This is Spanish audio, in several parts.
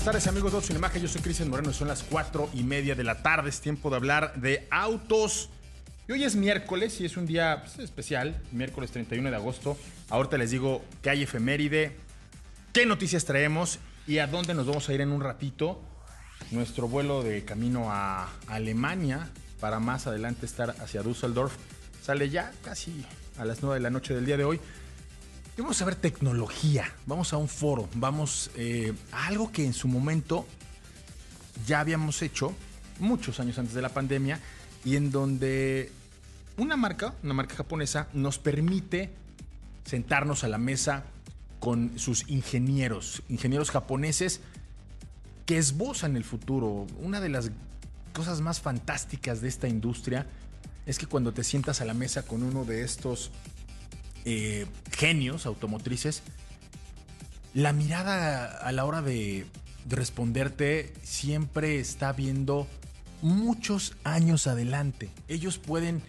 buenas tardes amigos de Imagen. Yo soy Cristian Moreno y son las cuatro y media de la tarde. Es tiempo de hablar de autos. Y hoy es miércoles y es un día pues, especial, miércoles 31 de agosto. Ahorita les digo qué hay efeméride, qué noticias traemos y a dónde nos vamos a ir en un ratito. Nuestro vuelo de camino a Alemania para más adelante estar hacia Düsseldorf sale ya casi a las 9 de la noche del día de hoy vamos a ver tecnología, vamos a un foro, vamos eh, a algo que en su momento ya habíamos hecho muchos años antes de la pandemia y en donde una marca, una marca japonesa, nos permite sentarnos a la mesa con sus ingenieros, ingenieros japoneses que esbozan el futuro. Una de las cosas más fantásticas de esta industria es que cuando te sientas a la mesa con uno de estos eh, genios automotrices, la mirada a la hora de, responderte siempre está viendo muchos años adelante. Ellos pueden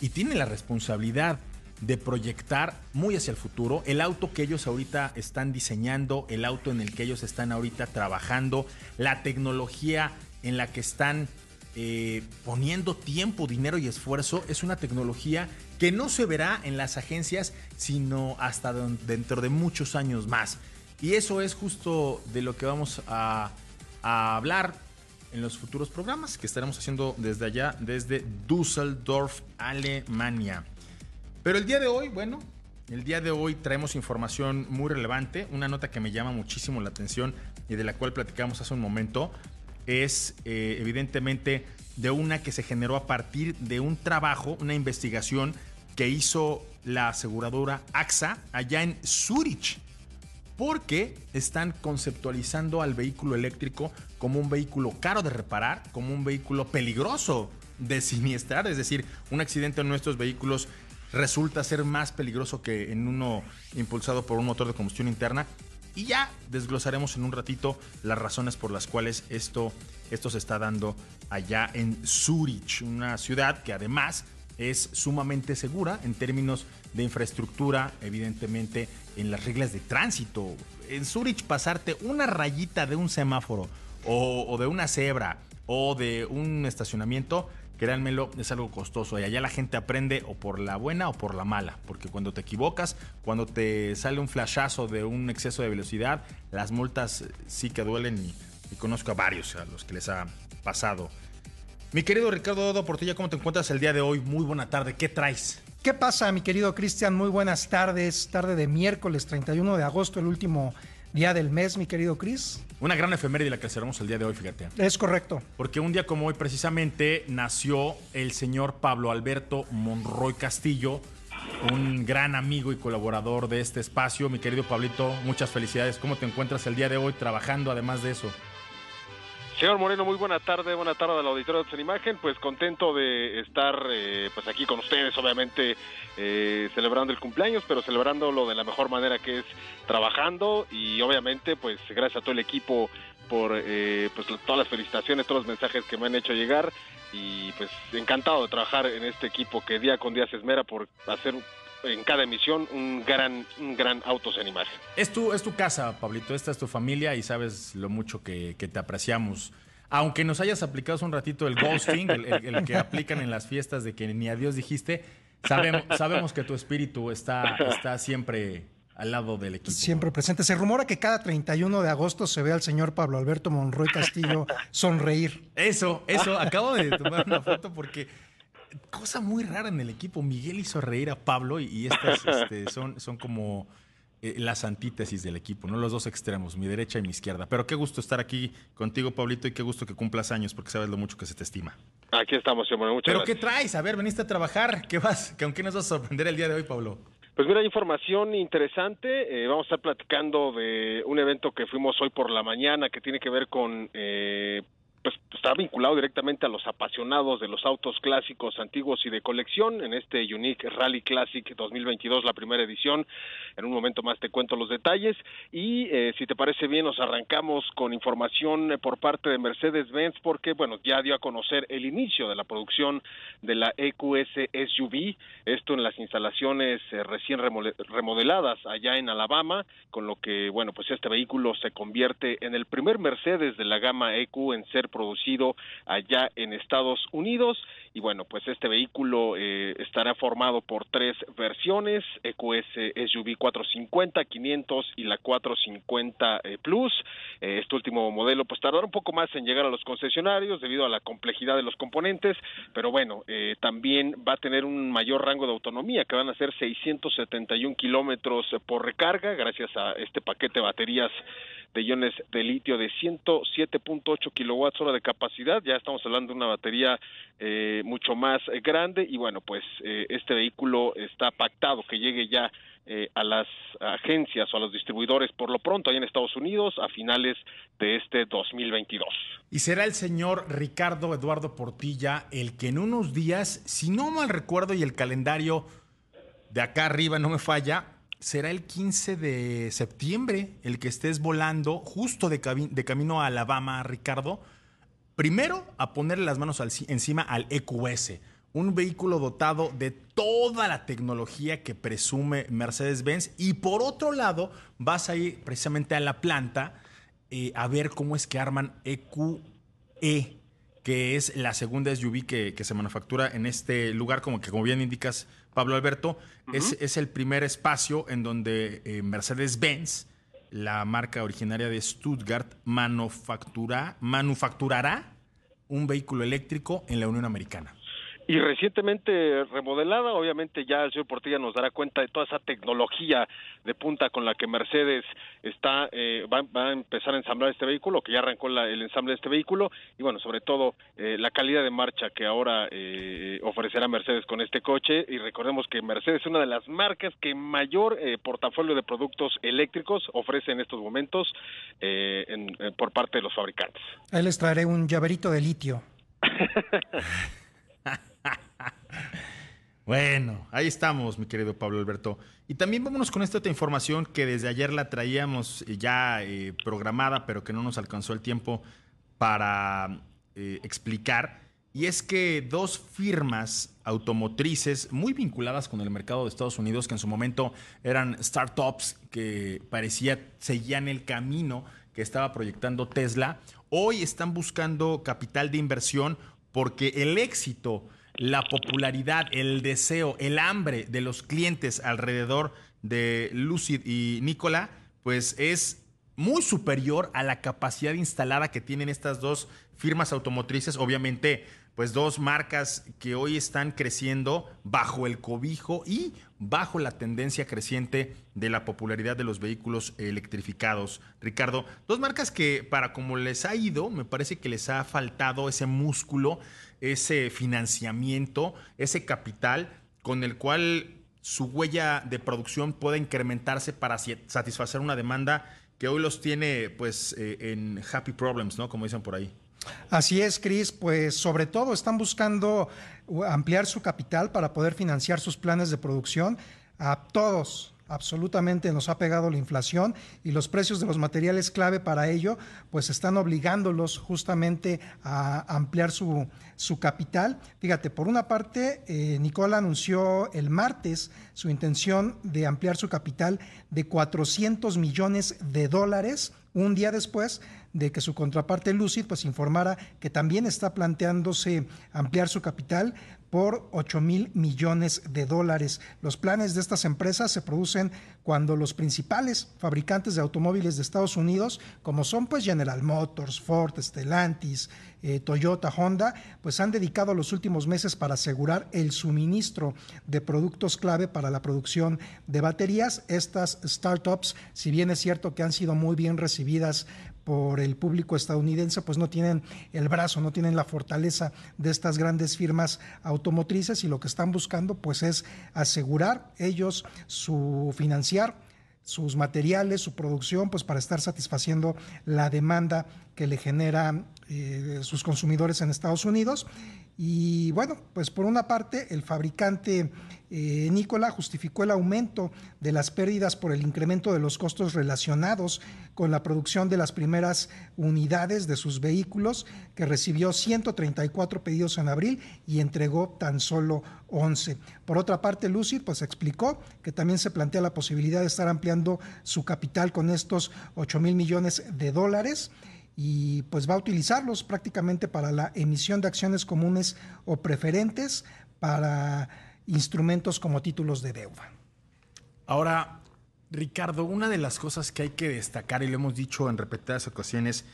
y tienen la responsabilidad de proyectar muy hacia el futuro el auto que ellos ahorita están diseñando, el auto en el que ellos están ahorita trabajando, la tecnología en la que están eh, poniendo tiempo, dinero y esfuerzo, es una tecnología que no se verá en las agencias, sino hasta dentro de muchos años más. Y eso es justo de lo que vamos a, hablar en los futuros programas que estaremos haciendo desde allá, desde Düsseldorf, Alemania. Pero el día de hoy, bueno, el día de hoy traemos información muy relevante, una nota que me llama muchísimo la atención y de la cual platicamos hace un momento es eh, evidentemente de una que se generó a partir de un trabajo, una investigación que hizo la aseguradora AXA allá en Zurich, porque están conceptualizando al vehículo eléctrico como un vehículo caro de reparar, como un vehículo peligroso de siniestrar, es decir, un accidente en nuestros vehículos resulta ser más peligroso que en uno impulsado por un motor de combustión interna y ya desglosaremos en un ratito las razones por las cuales esto, esto se está dando allá en Zurich, una ciudad que además es sumamente segura en términos de infraestructura, evidentemente en las reglas de tránsito. En Zurich pasarte una rayita de un semáforo o, o de una cebra o de un estacionamiento créanmelo, es algo costoso. Y allá la gente aprende o por la buena o por la mala. Porque cuando te equivocas, cuando te sale un flashazo de un exceso de velocidad, las multas sí que duelen y, conozco a varios a los que les ha pasado. Mi querido Ricardo Dodo Portilla, ¿cómo te encuentras el día de hoy? Muy buena tarde, ¿qué traes? ¿Qué pasa, mi querido Cristian? Muy buenas tardes. Tarde de miércoles 31 de agosto, el último día del mes, mi querido Chris. Una gran efeméride la que cerramos el día de hoy, fíjate. Es correcto. Porque un día como hoy precisamente nació el señor Pablo Alberto Monroy Castillo, un gran amigo y colaborador de este espacio. Mi querido Pablito, muchas felicidades. ¿Cómo te encuentras el día de hoy trabajando además de eso? Señor Moreno, muy buena tarde, buena tarde al auditorio de Imagen, pues contento de estar eh, pues aquí con ustedes, obviamente eh, celebrando el cumpleaños, pero celebrándolo de la mejor manera que es trabajando. Y obviamente pues gracias a todo el equipo por eh, pues todas las felicitaciones, todos los mensajes que me han hecho llegar. Y pues encantado de trabajar en este equipo que día con día se esmera por hacer en cada emisión un gran, un gran Autos en Imagen. Es tu, es tu casa, Pablito, esta es tu familia y sabes lo mucho que, te apreciamos. Aunque nos hayas aplicado hace un ratito el ghosting, el, que aplican en las fiestas de que ni adiós dijiste, sabemos, sabemos que tu espíritu está, está siempre al lado del equipo. Siempre presente. Se rumora que cada 31 de agosto se ve al señor Pablo Alberto Monroy Castillo sonreír. Eso, eso. Acabo de tomar una foto porque cosa muy rara en el equipo. Miguel hizo reír a Pablo y, estas este, son, son como eh, las antítesis del equipo, ¿no? Los dos extremos, mi derecha y mi izquierda. Pero qué gusto estar aquí contigo, Pablito, y qué gusto que cumplas años, porque sabes lo mucho que se te estima. Aquí estamos, señor. Muchas ¿Pero qué traes? A ver, veniste a trabajar. ¿Qué vas? ¿Con qué nos vas a sorprender el día de hoy, Pablo? Pues mira, información interesante. Eh, vamos a estar platicando de un evento que fuimos hoy por la mañana que tiene que ver con eh, pues está vinculado directamente a los apasionados de los autos clásicos antiguos y de colección en este Unique Rally Classic 2022, la primera edición. En un momento más te cuento los detalles y eh, si te parece bien nos arrancamos con información por parte de Mercedes-Benz porque bueno, ya dio a conocer el inicio de la producción de la EQS SUV, esto en las instalaciones eh, recién remodeladas allá en Alabama, con lo que bueno, pues este vehículo se convierte en el primer Mercedes de la gama EQ en ser producido allá en Estados Unidos. Y bueno, pues este vehículo eh, estará formado por tres versiones, EQS SUV 450, 500 y la 450 eh, Plus. Eh, este último modelo pues tardará un poco más en llegar a los concesionarios debido a la complejidad de los componentes, pero bueno, también va a tener un mayor rango de autonomía, que van a ser 671 kilómetros por recarga, gracias a este paquete de baterías de iones de litio de 107.8 kilowatts hora de capacidad. Ya estamos hablando de una batería eh, mucho más eh, grande y bueno, pues eh, este vehículo está pactado que llegue ya a las agencias o a los distribuidores por lo pronto ahí en Estados Unidos a finales de este 2022. Y será el señor Ricardo Eduardo Portilla el que en unos días, si no mal recuerdo y el calendario de acá arriba no me falla, será el 15 de septiembre el que estés volando justo de, de camino a Alabama, Ricardo. Primero, a ponerle las manos encima al EQS, un vehículo dotado de toda la tecnología que presume Mercedes-Benz. Y por otro lado, vas a ir precisamente a la planta eh, a ver cómo es que arman EQE, que es la segunda SUV que, que se manufactura en este lugar, como que como bien indicas, Pablo Alberto, es, el primer espacio en donde eh, Mercedes-Benz, la marca originaria de Stuttgart, manufactura, manufacturará un vehículo eléctrico en la Unión Americana y recientemente remodelada, obviamente ya el señor Portilla nos dará cuenta de toda esa tecnología de punta con la que Mercedes está eh, va, a empezar a ensamblar este vehículo, que ya arrancó el ensamble de este vehículo y bueno, sobre todo eh, la calidad de marcha que ahora eh, ofrecerá Mercedes con este coche y recordemos que Mercedes es una de las marcas que mayor portafolio de productos eléctricos ofrece en estos momentos por parte de los fabricantes. Ahí les traeré un llaverito de litio. Bueno, ahí estamos, mi querido Pablo Alberto. Y también vámonos con esta otra información que desde ayer la traíamos ya eh, programada, pero que no nos alcanzó el tiempo para eh, explicar. Y es que dos firmas automotrices muy vinculadas con el mercado de Estados Unidos, que en su momento eran startups que parecía seguían el camino que estaba proyectando Tesla, hoy están buscando capital de inversión porque el éxito la popularidad, el deseo, el hambre de los clientes alrededor de Lucid y Nicola, pues es muy superior a la capacidad instalada que tienen estas dos firmas automotrices. Obviamente, pues dos marcas que hoy están creciendo bajo el cobijo y bajo la tendencia creciente de la popularidad de los vehículos electrificados. Ricardo, dos marcas que para como les ha ido, me parece que les ha faltado ese músculo, ese financiamiento, ese capital con el cual su huella de producción pueda incrementarse para satisfacer una demanda que hoy los tiene pues eh, en happy problems, ¿no? Como dicen por ahí. Así es, Cris, pues sobre todo están buscando ampliar su capital para poder financiar sus planes de producción a todos, absolutamente nos ha pegado la inflación y los precios de los materiales clave para ello, pues están obligándolos justamente a ampliar su, su capital. Fíjate, por una parte, eh, Nicola anunció el martes su intención de ampliar su capital de 400 millones de dólares un día después de que su contraparte Lucid pues informara que también está planteándose ampliar su capital por 8 mil millones de dólares. Los planes de estas empresas se producen cuando los principales fabricantes de automóviles de Estados Unidos, como son pues General Motors, Ford, Stellantis, eh, Toyota, Honda, pues han dedicado los últimos meses para asegurar el suministro de productos clave para la producción de baterías. Estas startups, si bien es cierto que han sido muy bien recibidas por el público estadounidense, pues no tienen el brazo, no tienen la fortaleza de estas grandes firmas automotrices y lo que están buscando pues es asegurar ellos su financiar sus materiales, su producción, pues para estar satisfaciendo la demanda que le genera eh, sus consumidores en Estados Unidos. Y bueno, pues por una parte, el fabricante eh, Nicola justificó el aumento de las pérdidas por el incremento de los costos relacionados con la producción de las primeras unidades de sus vehículos, que recibió 134 pedidos en abril y entregó tan solo 11. Por otra parte, Lucid pues explicó que también se plantea la posibilidad de estar ampliando su capital con estos 8 mil millones de dólares y pues va a utilizarlos prácticamente para la emisión de acciones comunes o preferentes para instrumentos como títulos de deuda. Ahora, Ricardo, una de las cosas que hay que destacar, y lo hemos dicho en repetidas ocasiones,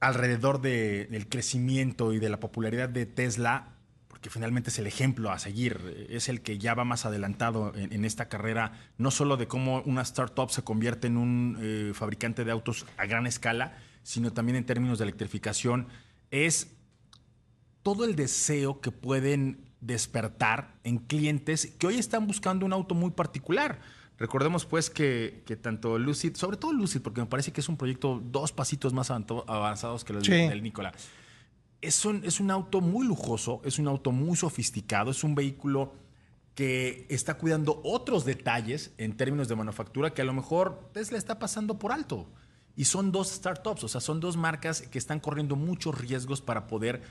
alrededor del crecimiento y de la popularidad de Tesla, porque finalmente es el ejemplo a seguir, es el que ya va más adelantado en, esta carrera, no solo de cómo una startup se convierte en un eh, fabricante de autos a gran escala, sino también en términos de electrificación, es todo el deseo que pueden despertar en clientes que hoy están buscando un auto muy particular. Recordemos pues que, tanto Lucid, sobre todo Lucid, porque me parece que es un proyecto dos pasitos más avanzados que los del Nicola. Es un, es un auto muy lujoso, es un auto muy sofisticado, es un vehículo que está cuidando otros detalles en términos de manufactura que a lo mejor Tesla está pasando por alto. Y son dos startups, o sea, son dos marcas que están corriendo muchos riesgos para poder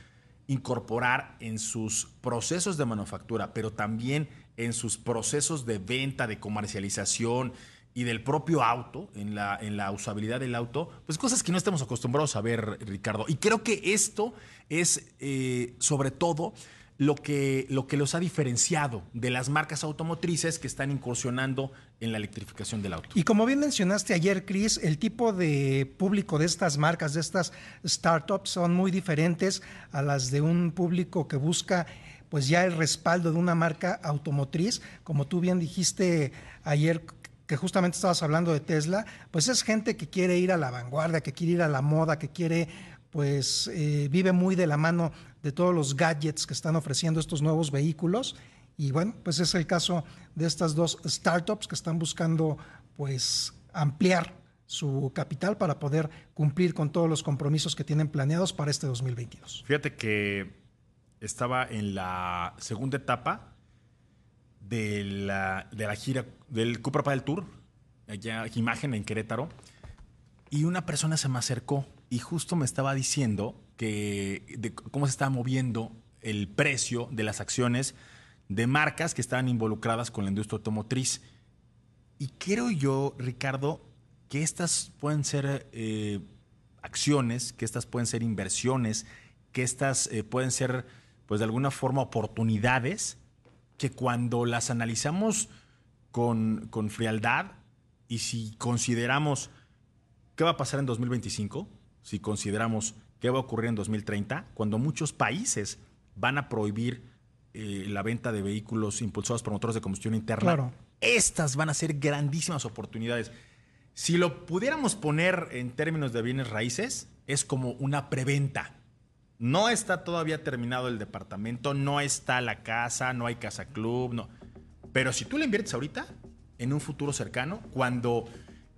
incorporar en sus procesos de manufactura, pero también en sus procesos de venta, de comercialización y del propio auto, en la, en la usabilidad del auto, pues cosas que no estamos acostumbrados a ver, Ricardo. Y creo que esto es eh, sobre todo lo que, lo que los ha diferenciado de las marcas automotrices que están incursionando en la electrificación del auto. Y como bien mencionaste ayer, Chris, el tipo de público de estas marcas, de estas startups, son muy diferentes a las de un público que busca pues ya el respaldo de una marca automotriz, como tú bien dijiste ayer que justamente estabas hablando de Tesla, pues es gente que quiere ir a la vanguardia, que quiere ir a la moda, que quiere pues eh, vive muy de la mano de todos los gadgets que están ofreciendo estos nuevos vehículos. Y bueno, pues es el caso de estas dos startups que están buscando pues ampliar su capital para poder cumplir con todos los compromisos que tienen planeados para este 2022. Fíjate que estaba en la segunda etapa de la, de la gira del Cupra del Tour, allá imagen en Querétaro, y una persona se me acercó y justo me estaba diciendo que cómo se estaba moviendo el precio de las acciones de marcas que estaban involucradas con la industria automotriz. Y creo yo, Ricardo, que estas pueden ser eh, acciones, que estas pueden ser inversiones, que estas eh, pueden ser, pues de alguna forma, oportunidades que cuando las analizamos con, con frialdad y si consideramos qué va a pasar en 2025, si consideramos qué va a ocurrir en 2030, cuando muchos países van a prohibir eh, la venta de vehículos impulsados por motores de combustión interna. Estas van a ser grandísimas oportunidades. Si lo pudiéramos poner en términos de bienes raíces, es como una preventa. No está todavía terminado el departamento, no está la casa, no hay casa club, no. Pero si tú le inviertes ahorita, en un futuro cercano, cuando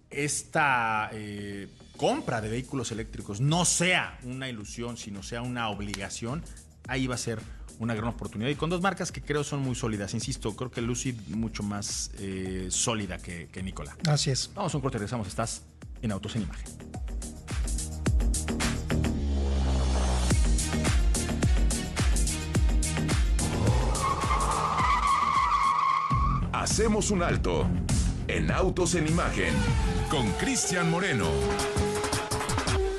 esta eh, compra de vehículos eléctricos no sea una ilusión, sino sea una obligación, ahí va a ser una gran oportunidad. Y con dos marcas que creo son muy sólidas. Insisto, creo que Lucid mucho más eh, sólida que, que Nicola. Así es. Vamos a un corte, regresamos. Estás en Autos en Imagen. Hacemos un alto en Autos en Imagen con Cristian Moreno.